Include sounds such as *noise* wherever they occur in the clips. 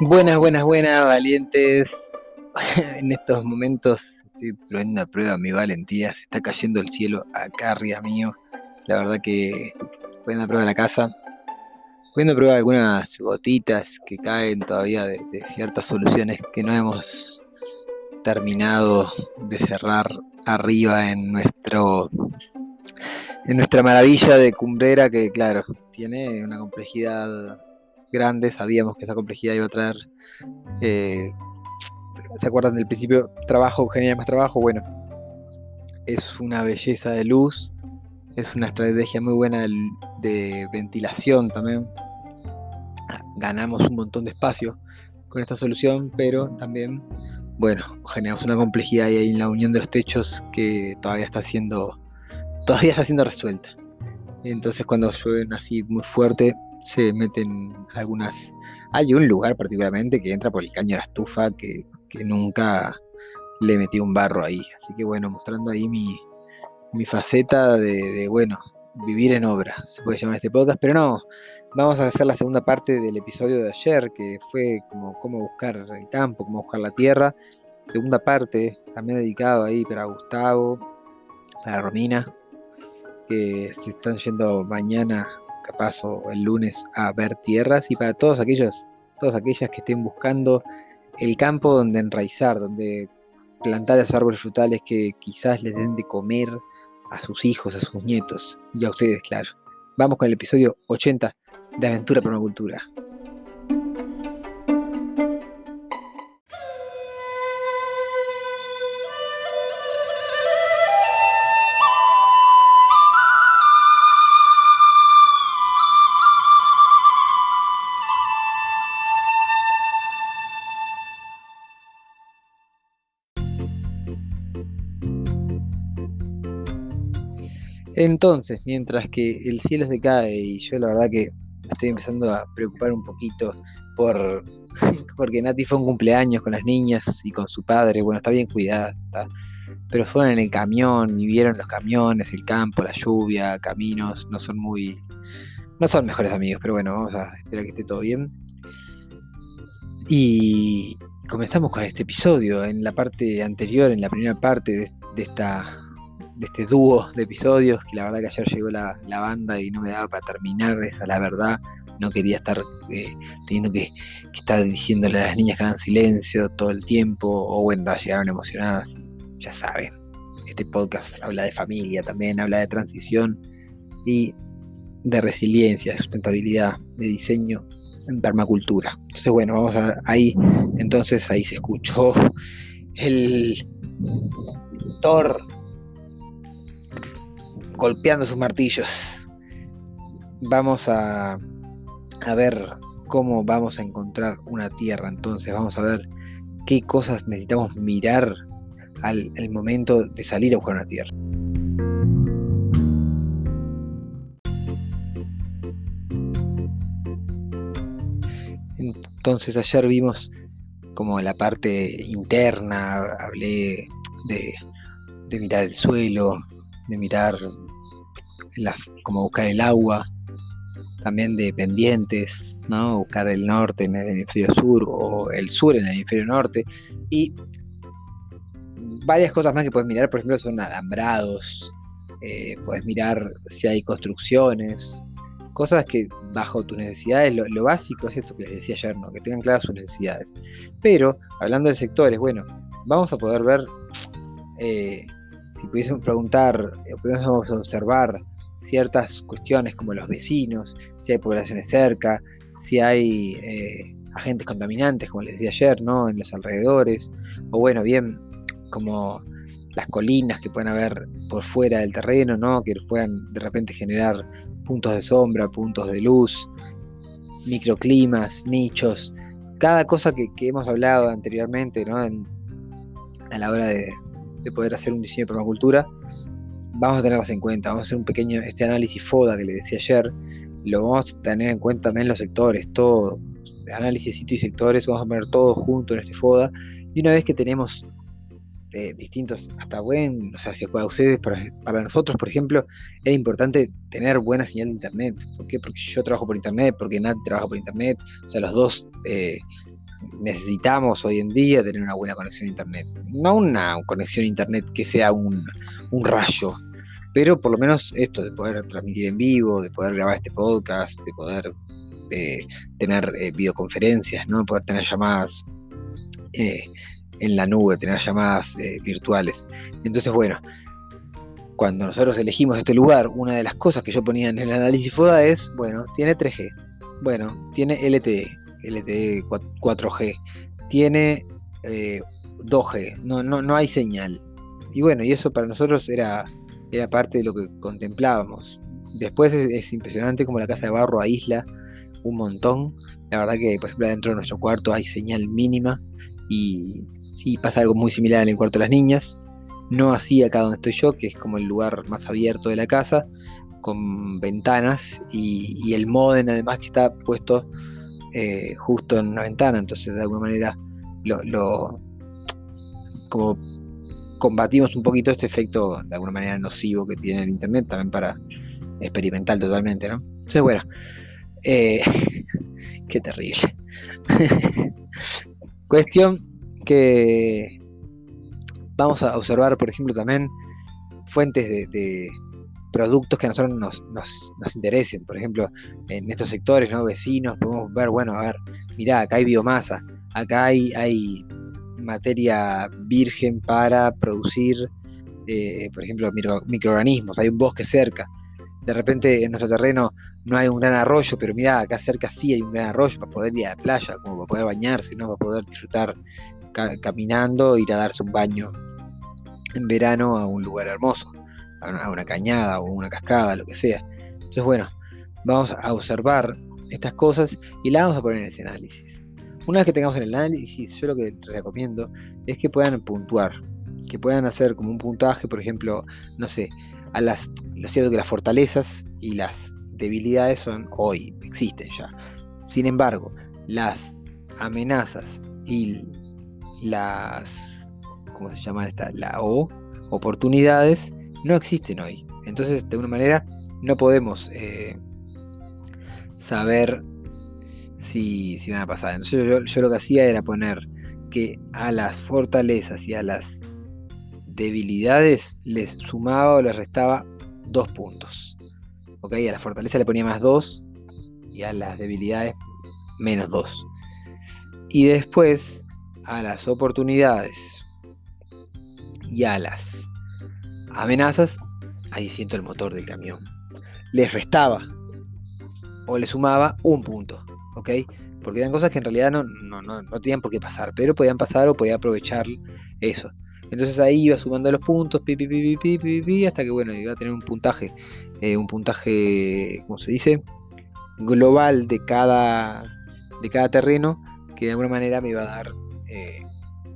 Buenas, buenas, buenas, valientes. *laughs* en estos momentos estoy poniendo a prueba mi valentía. Se está cayendo el cielo acá arriba mío. La verdad que poniendo a prueba la casa. Poniendo a prueba algunas gotitas que caen todavía de, de ciertas soluciones que no hemos terminado de cerrar arriba en nuestro en nuestra maravilla de cumbrera que claro tiene una complejidad grande, sabíamos que esa complejidad iba a traer, eh, ¿se acuerdan del principio? Trabajo genera más trabajo, bueno, es una belleza de luz, es una estrategia muy buena de, ventilación también, ganamos un montón de espacio con esta solución, pero también, bueno, generamos una complejidad ahí en la unión de los techos que todavía está siendo, todavía está siendo resuelta. Entonces cuando llueven así muy fuerte, se meten algunas... Hay un lugar particularmente que entra por el caño de la estufa que, nunca le metí un barro ahí. Así que bueno, mostrando ahí mi, mi faceta de, bueno, vivir en obra, se puede llamar este podcast, pero no, vamos a hacer la segunda parte del episodio de ayer, que fue como cómo buscar el campo, cómo buscar la tierra. Segunda parte, también dedicado ahí para Gustavo, para Romina, que se están yendo mañana capaz el lunes a ver tierras y para todos aquellos, todas aquellas que estén buscando el campo donde enraizar, donde plantar esos árboles frutales que quizás les den de comer a sus hijos, a sus nietos y a ustedes, claro. Vamos con el episodio 80 de Aventura Permacultura. Entonces, mientras que el cielo se cae y yo la verdad que estoy empezando a preocupar un poquito por *laughs* porque Nati fue un cumpleaños con las niñas y con su padre, bueno, está bien cuidada, está, pero fueron en el camión y vieron los camiones, el campo, la lluvia, caminos, no son muy no son mejores amigos, pero bueno, vamos a esperar que esté todo bien. Y comenzamos con este episodio. En la parte anterior, en la primera parte de esta de este dúo de episodios, que la verdad que ayer llegó la, banda y no me daba para terminar, esa es la verdad. No quería estar eh, teniendo que, estar diciéndole a las niñas que hagan silencio todo el tiempo, o bueno, llegaron emocionadas, ya saben. Este podcast habla de familia también, habla de transición y de resiliencia, de sustentabilidad, de diseño en permacultura. Entonces, bueno, vamos a, ahí, entonces ahí se escuchó el Thor golpeando sus martillos. Vamos a, a ver cómo vamos a encontrar una tierra. Entonces vamos a ver qué cosas necesitamos mirar al, momento de salir a buscar una tierra. Entonces ayer vimos como la parte interna, hablé de, de mirar el suelo, de mirar como buscar el agua, también de pendientes, ¿no? buscar el norte en el hemisferio sur o el sur en el hemisferio norte. Y varias cosas más que puedes mirar, por ejemplo, son alambrados, eh, puedes mirar si hay construcciones, cosas que bajo tus necesidades, lo, básico es eso que les decía ayer, ¿no? que tengan claras sus necesidades. Pero, hablando de sectores, bueno, vamos a poder ver, eh, si pudiésemos preguntar, eh, pudiésemos observar ciertas cuestiones como los vecinos, si hay poblaciones cerca, si hay eh, agentes contaminantes, como les decía ayer, ¿no? En los alrededores, o bueno, bien, como las colinas que pueden haber por fuera del terreno, ¿no? Que puedan de repente generar puntos de sombra, puntos de luz, microclimas, nichos, cada cosa que, hemos hablado anteriormente, ¿no? a la hora de, de, poder hacer un diseño de permacultura, vamos a tenerlas en cuenta, vamos a hacer un pequeño, este análisis FODA que le decía ayer, lo vamos a tener en cuenta también los sectores, todo, análisis de sitio y sectores, vamos a poner todo junto en este FODA, y una vez que tenemos eh, distintos, hasta buen, o sea, si para ustedes, para, nosotros, por ejemplo, es importante tener buena señal de internet. ¿Por qué? Porque yo trabajo por internet, porque nadie trabaja por internet, o sea, los dos eh, necesitamos hoy en día tener una buena conexión a internet. No una conexión a internet que sea un, un rayo, pero por lo menos esto de poder transmitir en vivo, de poder grabar este podcast, de poder de tener eh, videoconferencias, ¿no? poder tener llamadas eh, en la nube, tener llamadas eh, virtuales. Entonces, bueno, cuando nosotros elegimos este lugar, una de las cosas que yo ponía en el análisis FODA es, bueno, tiene 3G, bueno, tiene LTE, LTE 4G, tiene 2G, no, no, no hay señal. Y bueno, y eso para nosotros era, era parte de lo que contemplábamos. Después es impresionante como la casa de barro aísla un montón. La verdad que, por ejemplo, dentro de nuestro cuarto hay señal mínima y, pasa algo muy similar en el cuarto de las niñas. No así acá donde estoy yo, que es como el lugar más abierto de la casa, con ventanas y, el modem además que está puesto eh, justo en una ventana. Entonces, de alguna manera, lo, como combatimos un poquito este efecto de alguna manera nocivo que tiene el internet también para experimentar totalmente, ¿no? Entonces, bueno, eh, *laughs* qué terrible. *laughs* Cuestión que vamos a observar, por ejemplo, también fuentes de, productos que a nosotros nos, interesen. Por ejemplo, en estos sectores, ¿no? Vecinos, podemos ver, bueno, a ver, mirá, acá hay biomasa, acá hay, hay materia virgen para producir, eh, por ejemplo, microorganismos, hay un bosque cerca de repente en nuestro terreno no hay un gran arroyo, pero mira, acá cerca sí hay un gran arroyo para poder ir a la playa, como para poder bañarse, ¿no? para poder disfrutar caminando, ir a darse un baño en verano a un lugar hermoso, a una, cañada o una cascada, lo que sea. Entonces, bueno, vamos a observar estas cosas y las vamos a poner en ese análisis. Una vez que tengamos el análisis, yo lo que recomiendo es que puedan puntuar, que puedan hacer como un puntaje, por ejemplo, no sé, a las, lo cierto que las fortalezas y las debilidades son hoy, existen ya. Sin embargo, las amenazas y las, ¿cómo se llama esta? La O, oportunidades, no existen hoy. Entonces, de una manera, no podemos eh, saber si, van a pasar. Entonces, yo, yo lo que hacía era poner que a las fortalezas y a las debilidades les sumaba o les restaba dos puntos. ¿Ok? A la fortaleza le ponía más dos y a las debilidades menos dos. Y después a las oportunidades y a las amenazas, ahí siento el motor del camión. Les restaba o le sumaba un punto. ¿Ok? Porque eran cosas que en realidad no, no, no, no tenían por qué pasar, pero podían pasar o podía aprovechar eso. Entonces ahí iba sumando los puntos, pi, pi, pi, hasta que bueno, iba a tener un puntaje, eh, un puntaje, ¿cómo se dice? Global de cada, de cada terreno, que de alguna manera me iba a dar eh,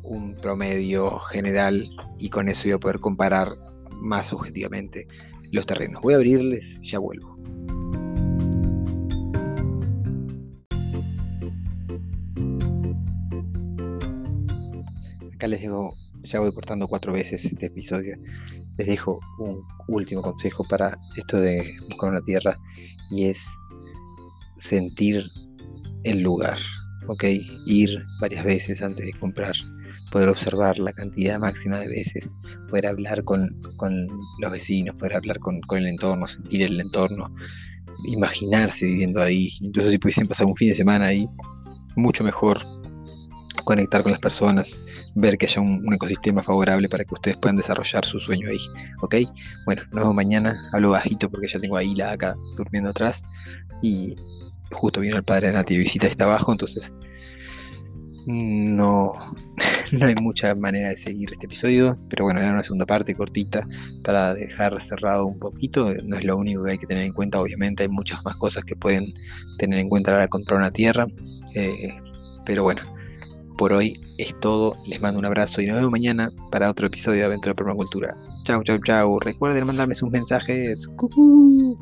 un promedio general y con eso iba a poder comparar más objetivamente los terrenos. Voy a abrirles, ya vuelvo. Acá les digo ya voy cortando cuatro veces este episodio, les dejo un último consejo para esto de buscar una tierra y es sentir el lugar, ¿ok? Ir varias veces antes de comprar, poder observar la cantidad máxima de veces, poder hablar con, los vecinos, poder hablar con, el entorno, sentir el entorno. imaginarse viviendo ahí. Incluso si pudiesen pasar un fin de semana ahí, mucho mejor conectar con las personas, ver que haya un, ecosistema favorable para que ustedes puedan desarrollar su sueño ahí. ¿Ok? Bueno, nos vemos mañana. Hablo bajito porque ya tengo a Hila acá durmiendo atrás. Y justo vino el padre de Nati de visita, está abajo, entonces no, *laughs* no hay mucha manera de seguir este episodio, pero bueno, era una segunda parte cortita para dejar cerrado un poquito. No es lo único que hay que tener en cuenta, obviamente hay muchas más cosas que pueden tener en cuenta a la hora de comprar una tierra. Eh, pero bueno, por hoy es todo. Les mando un abrazo y nos vemos mañana para otro episodio de Aventura Permacultura. Chau, chau, chau. Recuerden mandarme sus mensajes. ¡Cucú!